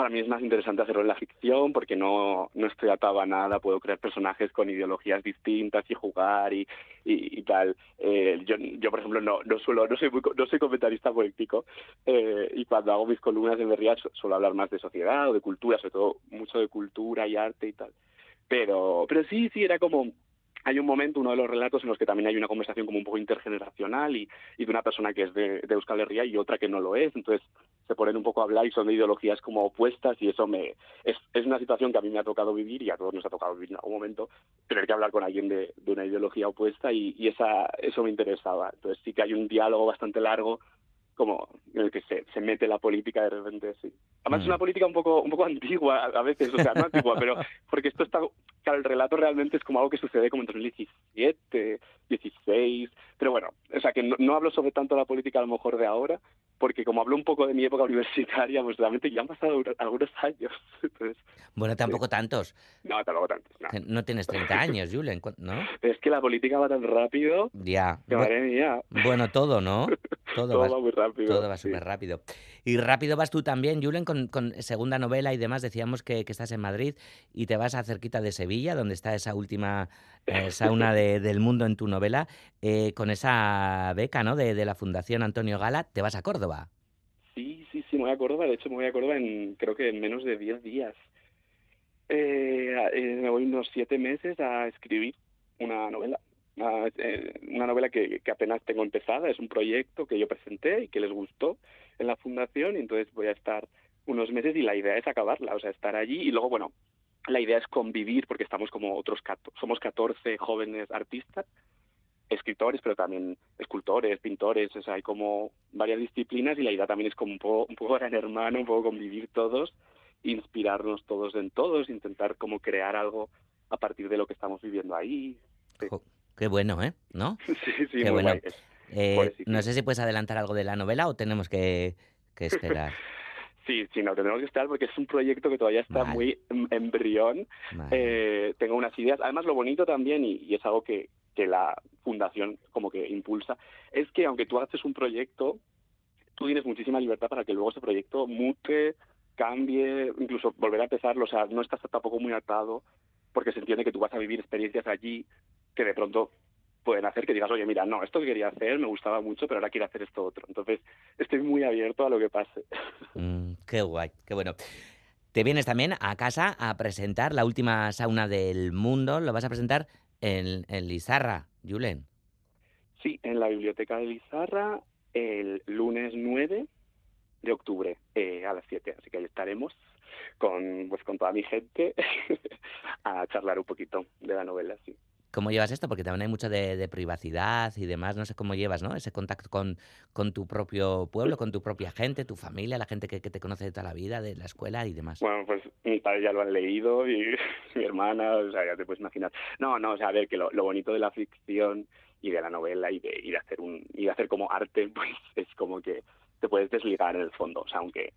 para mí es más interesante hacerlo en la ficción porque no, no estoy atado a nada, puedo crear personajes con ideologías distintas y jugar y, y, tal. Eh, yo, yo, por ejemplo, no, no suelo, no soy, no soy comentarista político eh, y cuando hago mis columnas en Berriat suelo hablar más de sociedad o de cultura, sobre todo mucho de cultura y arte y tal. Pero, pero sí, sí, era como hay un momento, uno de los relatos, en los que también hay una conversación como un poco intergeneracional y, y de una persona que es de, de, Euskal Herria y otra que no lo es. Entonces se ponen un poco a hablar y son de ideologías como opuestas y eso me es, es una situación que a mí me ha tocado vivir y a todos nos ha tocado vivir en algún momento, tener que hablar con alguien de, de una ideología opuesta y, y esa, eso me interesaba. Entonces sí que hay un diálogo bastante largo como en el que se, se mete la política de repente, sí. Además es una mm. política un poco un poco antigua a veces, o sea, no antigua, pero porque esto está, claro, el relato realmente es como algo que sucede como en 2017, 16, pero bueno, o sea, que no, no hablo sobre tanto la política a lo mejor de ahora, porque como hablo un poco de mi época universitaria, pues realmente ya han pasado algunos años. bueno, tampoco tantos. No, tampoco tantos. No. tienes 30 años, Julen, ¿no? Es que la política va tan rápido. Ya. Que madre mía. Bueno, todo, ¿no? Todo, va, muy rápido. Todo va súper rápido. Y rápido vas tú también, Julen, con, con segunda novela y demás. Decíamos que, estás en Madrid y te vas a cerquita de Sevilla, donde está esa última eh, sauna de, del mundo en tu novela, eh, con esa beca ¿no? de, la Fundación Antonio Gala. Te vas a Córdoba. Sí, sí, sí, me voy a Córdoba. De hecho, me voy a Córdoba en creo que en menos de 10 días. Eh, eh, me voy unos siete meses a escribir una novela. Eh, una novela que, que, apenas tengo empezada. Es un proyecto que yo presenté y que les gustó en la fundación. Y entonces voy a estar unos meses y la idea es acabarla, o sea, estar allí. Y luego, bueno, la idea es convivir porque estamos como otros, somos 14 jóvenes artistas escritores, pero también escultores, pintores, o sea, hay como varias disciplinas y la idea también es como un poco, un poco gran hermano, un poco convivir todos, inspirarnos todos en todos, intentar como crear algo a partir de lo que estamos viviendo ahí. qué bueno, ¿eh? ¿No? sí, sí, qué bueno. Eh, no sé si puedes adelantar algo de la novela o tenemos que, que esperar. Sí, sí, no, tenemos que esperar porque es un proyecto que todavía está muy embrión. Eh, tengo unas ideas. Además, lo bonito también, y, y, es algo que, que la fundación como que impulsa, es que aunque tú haces un proyecto, tú tienes muchísima libertad para que luego ese proyecto mute, cambie, incluso volver a empezarlo. O sea, no estás tampoco muy atado porque se entiende que tú vas a vivir experiencias allí que de pronto pueden hacer que digas, oye, mira, no, esto que quería hacer me gustaba mucho, pero ahora quiero hacer esto otro. Entonces, estoy muy abierto a lo que pase. Mm, qué guay, qué bueno. Te vienes también a casa a presentar la última sauna del mundo. Lo vas a presentar en, en Lizarra, Julen. Sí, en la biblioteca de Lizarra el lunes 9 de octubre eh, a las 7. Así que ahí estaremos con, pues, con toda mi gente a charlar un poquito de la novela. Sí. ¿Cómo llevas esto? Porque también hay mucho de, privacidad y demás. No sé cómo llevas, ¿no? Ese contacto con, con tu propio pueblo, con tu propia gente, tu familia, la gente que, te conoce de toda la vida, de la escuela y demás. Bueno, pues mi padre ya lo han leído y mi hermana, o sea, ya te puedes imaginar. No, no, o sea, a ver, que lo, bonito de la ficción y de la novela y de, y de hacer un y de hacer como arte, pues es como que te puedes desligar en el fondo. O sea, aunque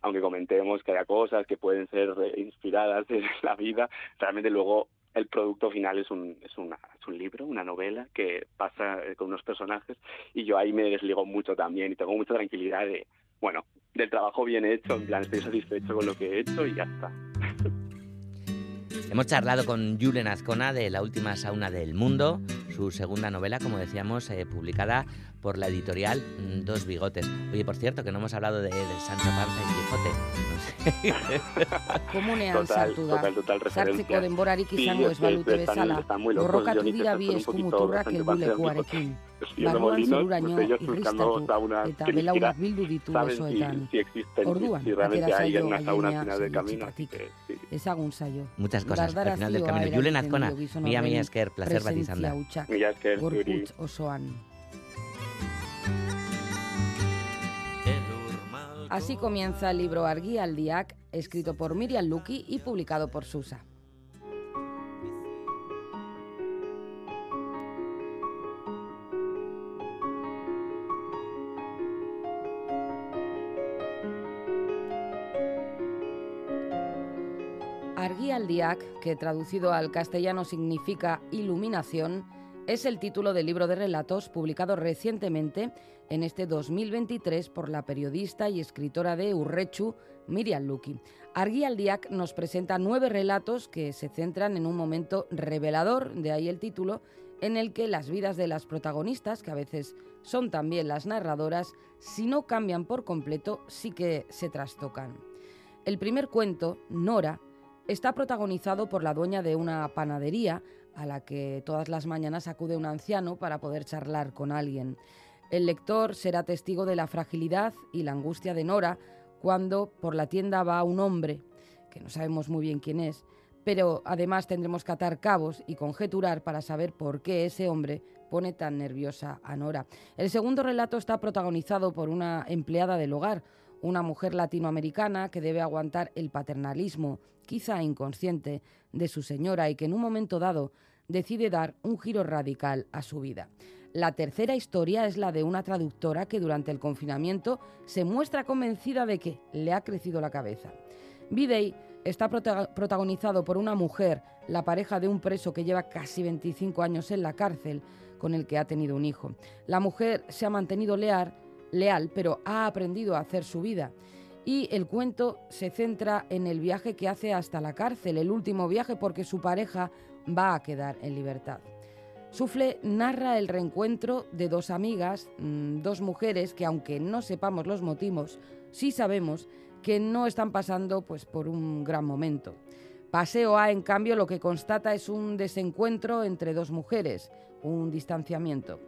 aunque comentemos que haya cosas que pueden ser inspiradas en la vida, realmente luego el producto final es un, es, una, es un libro, una novela que pasa eh, con unos personajes y yo ahí me desligo mucho también y tengo mucha tranquilidad de, bueno, del trabajo bien hecho, en plan estoy satisfecho con lo que he hecho y ya está. Hemos charlado con Julen Azcona de La última sauna del mundo, su segunda novela, como decíamos, eh, publicada por la editorial mm, Dos Bigotes. Oye, por cierto, que no hemos hablado de, de Sancho Panza y Quijote. No sé. Komunean Total, total, total Sartzeko referencia. denborarik Sí, izango es ez balute bezala. Borrokatu dira que bi están un eskumu poquito turrak bastante paseados, helbulekuarekin. Siguiendo Barruan zeluraino pues irristatu eta siquiera bildu ditu besoetan. Orduan, atera hay zaio una sauna al haieina final del camino. así saioetxetatik. que, sí. Ezagun zaio. Muchas cosas al final del camino. Julen Azkona, mila mila esker, placer bat izan da. Mila esker, zuri. gorputz osoan. Así comienza el libro Argialdiak, escrito por Miriam Luki y publicado por Susa. Argialdiak, que traducido al castellano significa iluminación, es el título del libro de relatos publicado recientemente en este 2023 por la periodista y escritora de Urrechu, Miriam Luki. Argialdiak nos presenta nueve relatos que se centran en un momento revelador, de ahí el título, en el que las vidas de las protagonistas, que a veces son también las narradoras, si no cambian por completo, sí que se trastocan. El primer cuento, Nora, está protagonizado por la dueña de una panadería a la que todas las mañanas acude un anciano para poder charlar con alguien. El lector será testigo de la fragilidad y la angustia de Nora cuando por la tienda va un hombre, que no sabemos muy bien quién es, pero además tendremos que atar cabos y conjeturar para saber por qué ese hombre pone tan nerviosa a Nora. El segundo relato está protagonizado por una empleada del hogar, una mujer latinoamericana que debe aguantar el paternalismo, quizá inconsciente, de su señora y que en un momento dado decide dar un giro radical a su vida. La tercera historia es la de una traductora que durante el confinamiento se muestra convencida de que le ha crecido la cabeza. Bidey está prota- protagonizado por una mujer, la pareja de un preso que lleva casi 25 años en la cárcel, con el que ha tenido un hijo. La mujer se ha mantenido leal, leal, pero ha aprendido a hacer su vida. Y el cuento se centra en el viaje que hace hasta la cárcel, el último viaje porque su pareja va a quedar en libertad. Sufle narra el reencuentro de dos amigas, mm, dos mujeres que aunque no sepamos los motivos, sí sabemos que no están pasando pues por un gran momento. Paseo A, en cambio, lo que constata es un desencuentro entre dos mujeres, un distanciamiento.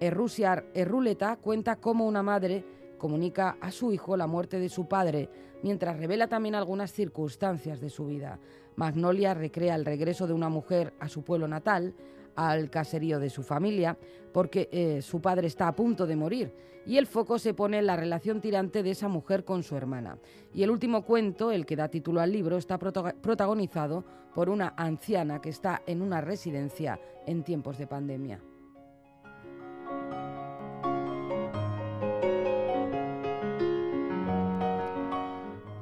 Errusiar Erruleta cuenta cómo una madre comunica a su hijo la muerte de su padre, mientras revela también algunas circunstancias de su vida. Magnolia recrea el regreso de una mujer a su pueblo natal, al caserío de su familia, porque eh, su padre está a punto de morir, y el foco se pone en la relación tirante de esa mujer con su hermana. Y el último cuento, el que da título al libro, está protago- protagonizado por una anciana que está en una residencia en tiempos de pandemia.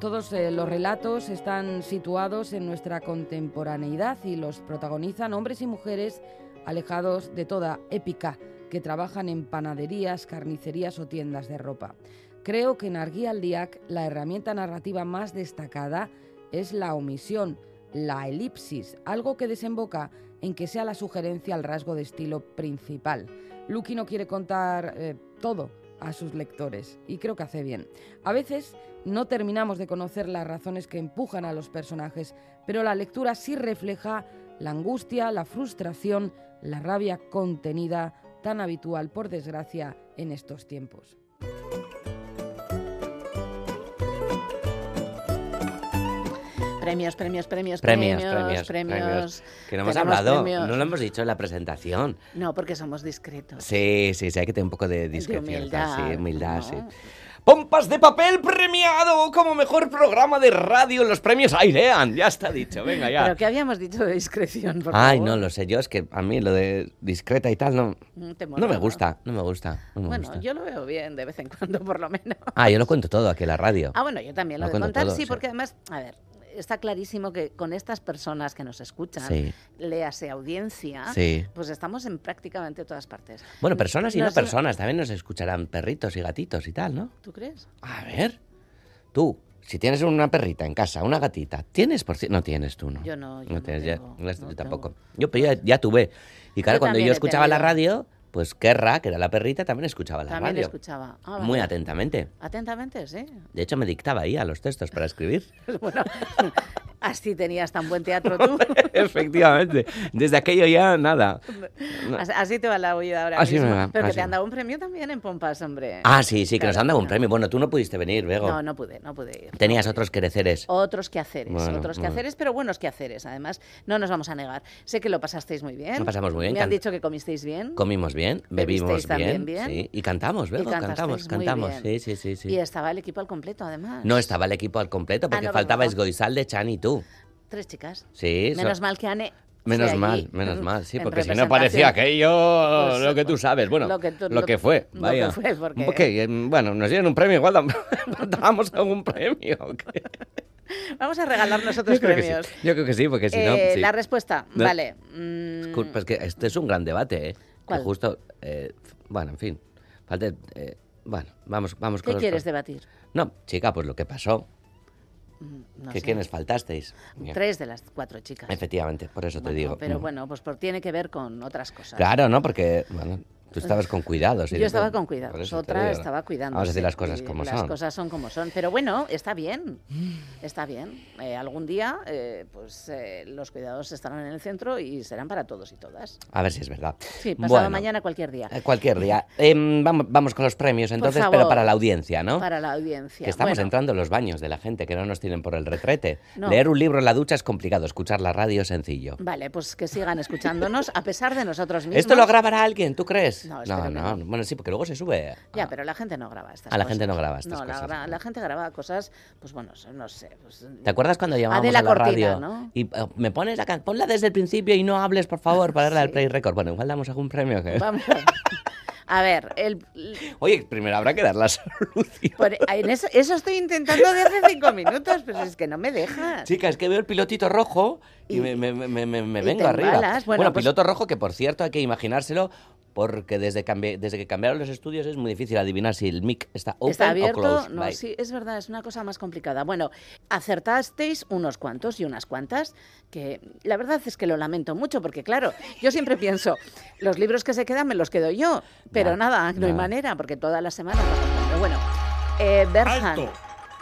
Todos eh, los relatos están situados en nuestra contemporaneidad y los protagonizan hombres y mujeres alejados de toda épica que trabajan en panaderías, carnicerías o tiendas de ropa. Creo que en Arguía al la herramienta narrativa más destacada es la omisión, la elipsis, algo que desemboca en que sea la sugerencia el rasgo de estilo principal. Lucky no quiere contar eh, todo a sus lectores y creo que hace bien. A veces no terminamos de conocer las razones que empujan a los personajes, pero la lectura sí refleja la angustia, la frustración, la rabia contenida tan habitual, por desgracia, en estos tiempos. Premios, premios, premios, Premios, premios, premios. Que no hemos hablado, no lo hemos dicho en la presentación. No, porque somos discretos. Sí, sí, sí, hay que tener un poco de discreción. humildad, sí, humildad, sí. Pompas de papel premiado como mejor programa de radio en los premios Airean. Ya está dicho, venga ya. Pero ¿qué habíamos dicho de discreción, por Ay, favor? no lo sé, yo es que a mí lo de discreta y tal no, Mm, no me gusta, no me gusta. no me Bueno, gusta. yo lo veo bien de vez en cuando, por lo menos. Ah, yo lo cuento todo aquí en la radio. Ah, bueno, yo también lo Lo de contar, todo, sí. porque además, a ver, está clarísimo que con estas personas que nos escuchan, Sí. léase audiencia, Sí. pues estamos en prácticamente todas partes. Bueno, personas y no Nos- personas, también nos escucharán perritos y gatitos y tal, ¿no? ¿Tú crees? A ver, tú, si tienes una perrita en casa, una gatita, ¿tienes por ci- No tienes tú, ¿no? Yo no, yo no tienes, ya- tengo, no es- no yo tampoco. Yo, pero ya, ya tuve. Y claro, Yo cuando yo escuchaba la radio, pues Kerra, que era la perrita, también escuchaba la También radio. escuchaba. Ah, vale. Muy atentamente. Atentamente, sí. De hecho, me dictaba ahí a los textos para escribir. Bueno, así tenías tan buen teatro tú. Efectivamente. Desde aquello ya nada. Así, te va la oída ahora Así me va, Pero que te han dado un premio también en Pompas, hombre. Ah, sí, sí, que nos han dado un premio. Bueno, tú no pudiste venir, Bego. No, no pude, no pude ir. Tenías otros quereceres. Otros quehaceres, Bueno, otros bueno. quehaceres, pero buenos quehaceres, además. No nos vamos a negar. Sé que lo pasasteis muy bien. Lo pasamos muy bien, Me han dicho que comisteis bien. Comimos bien, bebimos bien, bien. sí, y cantamos, Bego, cantasteis cantamos, cantamos. Sí, sí, sí, sí. Y estaba el equipo al completo, además. No estaba el equipo al completo porque Ah, no, faltaba no. Esgoizal de Chan y tú. Tres chicas. Sí, so- Menos mal que Ane. fue Menos mal, menos en- mal, sí, porque si no parecía aquello Pues, lo que tú sabes, bueno, lo lo que que, tú- lo que- fue, lo que vaya. fue, porque- Ok, eh, bueno, nos dieron un premio, igual damos algún premio. Vamos a regalar nosotros Yo sí, premios. yo creo que sí, porque si no... Eh, sí. La respuesta, No. vale. mm, Pues que este es un gran debate, ¿eh? Justo, eh, bueno, en fin, falta, eh, bueno, vamos, vamos con ¿Qué los- quieres debatir? No, chica, pues lo que pasó, Mm, No que sé. quienes faltasteis. Tres de las cuatro chicas. Efectivamente, por eso te digo. Pero Mm. bueno, pues por, tiene que ver con otras cosas. Claro, ¿no? Porque, bueno, tú estabas con cuidados. y Yo estaba con te otra estaba cuidando. Vamos a decir las cosas como las son. cosas son como son. Pero bueno, está bien, está bien. Eh, algún día, eh, pues eh, los cuidados estarán en el centro y serán para todos y todas. A ver si es verdad. Sí, pasado Bueno, mañana cualquier día. eh, Cualquier día. Em, vamos, vamos con los premios entonces, favor. pero para la audiencia, ¿no? Para la audiencia. Que estamos Bueno, entrando en los baños de la gente, que no nos tienen por el retrete. No. Leer un libro en la ducha es complicado, escuchar la radio es sencillo. Vale, pues que sigan escuchándonos a pesar de nosotros mismos. ¿Esto lo grabará alguien, tú crees? No, no, que no. no. Bueno, sí, porque luego se sube. Ya, pero la gente no graba estas Ah, la gente no graba estas no, la cosas. gra- La, gente graba cosas, pues bueno, no sé. Pues, ¿Te acuerdas cuando llamábamos Adela a la Cortina, radio? ¿no? Y eh, me pones la can- ponla desde el principio y no hables, por favor, para darle al play record. Bueno, igual damos algún premio. Vamos a ver, el, Oye, primero habrá que dar la solución. por- en eso, eso estoy intentando de hace cinco minutos, pero es que no me dejas. Chica, es que veo el pilotito rojo y, Y- me, me- me- me- me y vengo arriba. embalas. Bueno, pues- piloto rojo que, por cierto, hay que imaginárselo porque desde, cambi- desde que cambiaron los estudios es muy difícil adivinar si el mic está open ¿Está o abierto? closed. No, Bye. sí, es verdad, es una cosa más complicada. Bueno, acertasteis unos cuantos y unas cuantas, que la verdad es que lo lamento mucho, porque claro, yo siempre pienso, los libros que se quedan me los quedo yo, pero Ya, nada, no hay ya. manera, porque todas las semanas... Pero bueno, eh, Berhan Alto.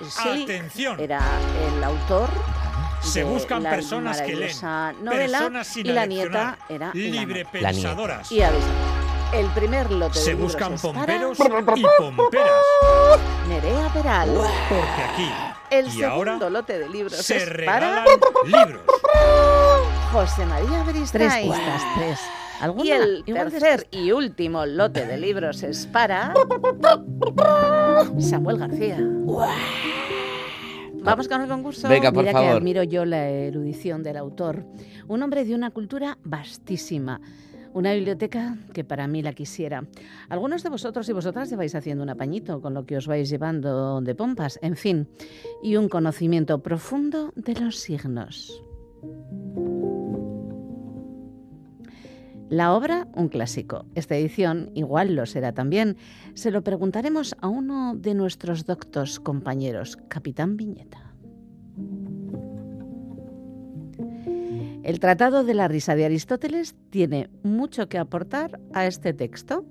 Schlick Atención. era el autor Se de buscan la personas que leen. novela Personas sin y la nieta era la libre novela. pensadoras. Y el primer lote de Se libros buscan para pomperos y pomperas. Nerea Peral. Porque aquí El y segundo ahora lote de libros se es regalan para libros. José María Tres Beristain. pistas, tres. ¿Alguna? Y el tercer y último lote de libros es para Samuel García. Vamos con el concurso. Venga, por Mira que favor. admiro yo la erudición del autor. Un hombre de una cultura vastísima. Una biblioteca que para mí la quisiera. Algunos de vosotros y vosotras lleváis haciendo un apañito con lo que os vais llevando de pompas, en fin. Y un conocimiento profundo de los signos. La obra, un clásico. Esta edición igual lo será también. Se lo preguntaremos a uno de nuestros doctos compañeros, Capitán Viñeta. El Tratado de la Risa de Aristóteles tiene mucho que aportar a este texto.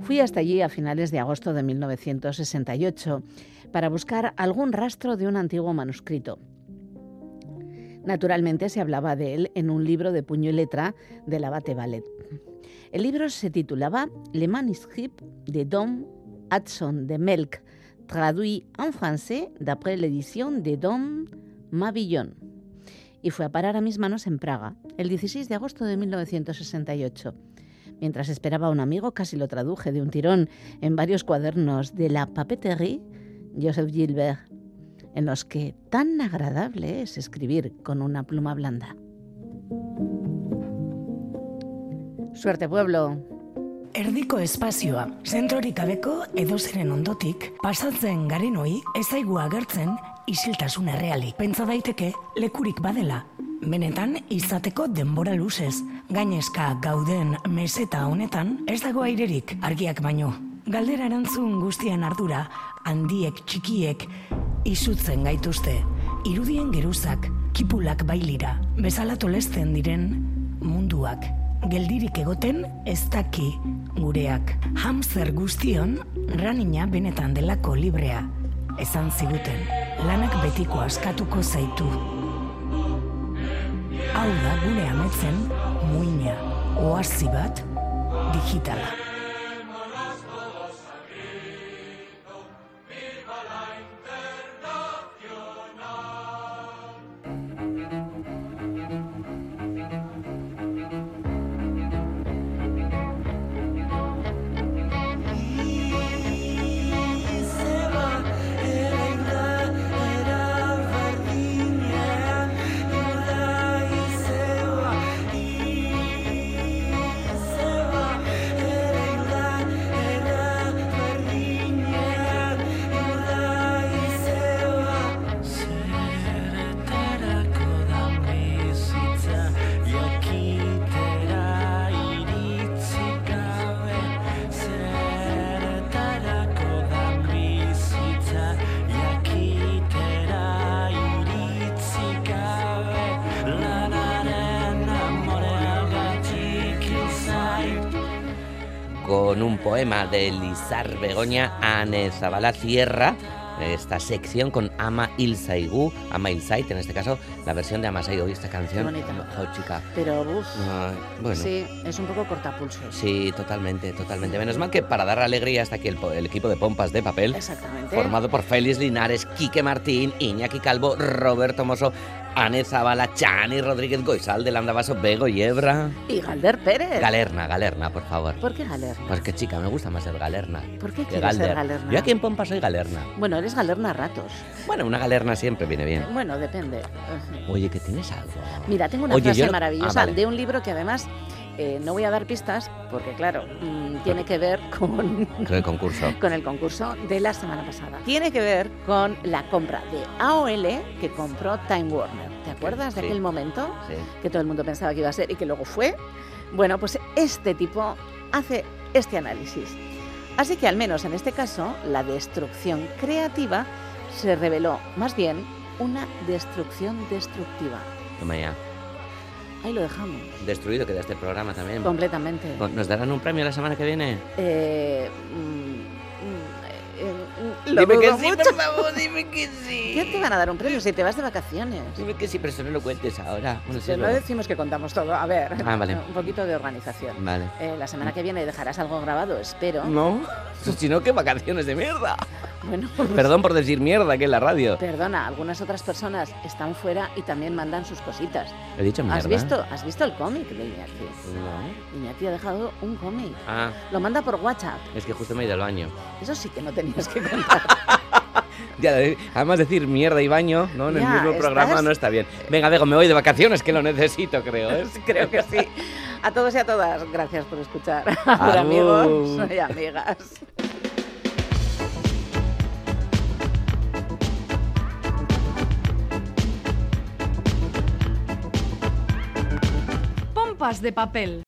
Fui hasta allí a finales de agosto de 1968 para buscar algún rastro de un antiguo manuscrito. Naturalmente se hablaba de él en un libro de puño y letra del abate Ballet. El libro se titulaba Le manuscrit de Dom Hudson de Melk, traduit en français d'après l'édition de Dom Mavillon, y fue a parar a mis manos en Praga el 16 de agosto de 1968. Mientras esperaba a un amigo, casi lo traduje de un tirón en varios cuadernos de la papeterie Joseph Gilbert, en los que tan agradable es escribir con una pluma blanda. Suerte, pueblo. Erdiko espazioa, zentrorik gabeko edozeren ondotik, pasatzen garenoi ez zaigu agertzen isiltasun erreali. Pentsa daiteke lekurik badela, benetan izateko denbora luzez. Gainezka gauden meseta honetan ez dago airerik argiak baino. Galdera erantzun guztien ardura, handiek txikiek, izutzen gaituzte. Irudien geruzak, kipulak bailira, bezala tolesten diren munduak. Geldirik egoten ez daki gureak. Hamster guztion ranina benetan delako librea. Esan ziguten, lanak betiko askatuko zaitu. Hau da gure ametzen muina, oazi bat, digitala. De Lizar Begoña Ane Zabala Tierra. Esta sección con Ama Ilsaigu, Ama Ilsait, en este caso, la versión de Amasai. Hoy esta canción. Qué bonita. Oh, chica. Pero, uff, bueno. sí, es un poco cortapulsos. Sí, totalmente, totalmente. Menos mal que para dar alegría está aquí el, el equipo de pompas de papel. Formado por Félix Linares, Quique Martín, Iñaki Calvo, Roberto Mosso, Ane Zabala, Chani Rodríguez Goizal, del Andabaso, Bego Yebra. Y Galder Pérez. Galerna, Galerna, por favor. ¿Por qué Galerna? Pues que chica, me gusta más ser Galerna. ¿Por qué quieres ser Galder. Galerna? Yo aquí en Pompa soy Galerna. Bueno, eres Galerna a ratos. Bueno, una Galerna siempre viene bien. Bueno, depende. Oye, que tienes algo. Mira, tengo una Oye, frase yo maravillosa Ah, vale. de un libro que además eh, no voy a dar pistas porque, claro, mm, tiene que ver con, El concurso. con el concurso de la semana pasada. Tiene que ver con la compra de AOL que compró Time Warner. ¿Te acuerdas de aquel momento Sí. que todo el mundo pensaba que iba a ser y que luego fue? Bueno, pues este tipo hace este análisis. Así que al menos en este caso, la destrucción creativa se reveló más bien una destrucción destructiva. Toma ya. Ahí lo dejamos. Destruido queda este programa también. Completamente. ¿Nos darán un premio la semana que viene? Eh, mm, mm, eh, mm, lo Dime que dudo sí, mucho. por favor, dime que sí. ¿Qué te van a dar un premio si te vas de vacaciones? Dime que sí, pero eso no lo cuentes ahora. Bueno, no decimos que contamos todo. A ver, Ah, vale. un poquito de organización. Vale. Eh, la semana que viene dejarás algo grabado, espero. No, si no, qué vacaciones de mierda. Bueno, pues- Perdón por decir mierda aquí en la radio. Perdona, algunas otras personas están fuera y también mandan sus cositas. He dicho mierda. ¿Has visto, ¿Has visto el cómic de Iñaki? No. Iñaki ha dejado un cómic. Ah, Lo manda por WhatsApp. es que justo me he ido al baño. Eso sí que no tenías que contar. Ya, eh, además decir mierda y baño, ¿no? En el Ya, mismo estás- programa no está bien. Venga, Bego, me voy de vacaciones, que lo necesito, creo, ¿eh? Creo que sí. A todos y a todas, gracias por escuchar. Amigos y amigas. Pompas de papel.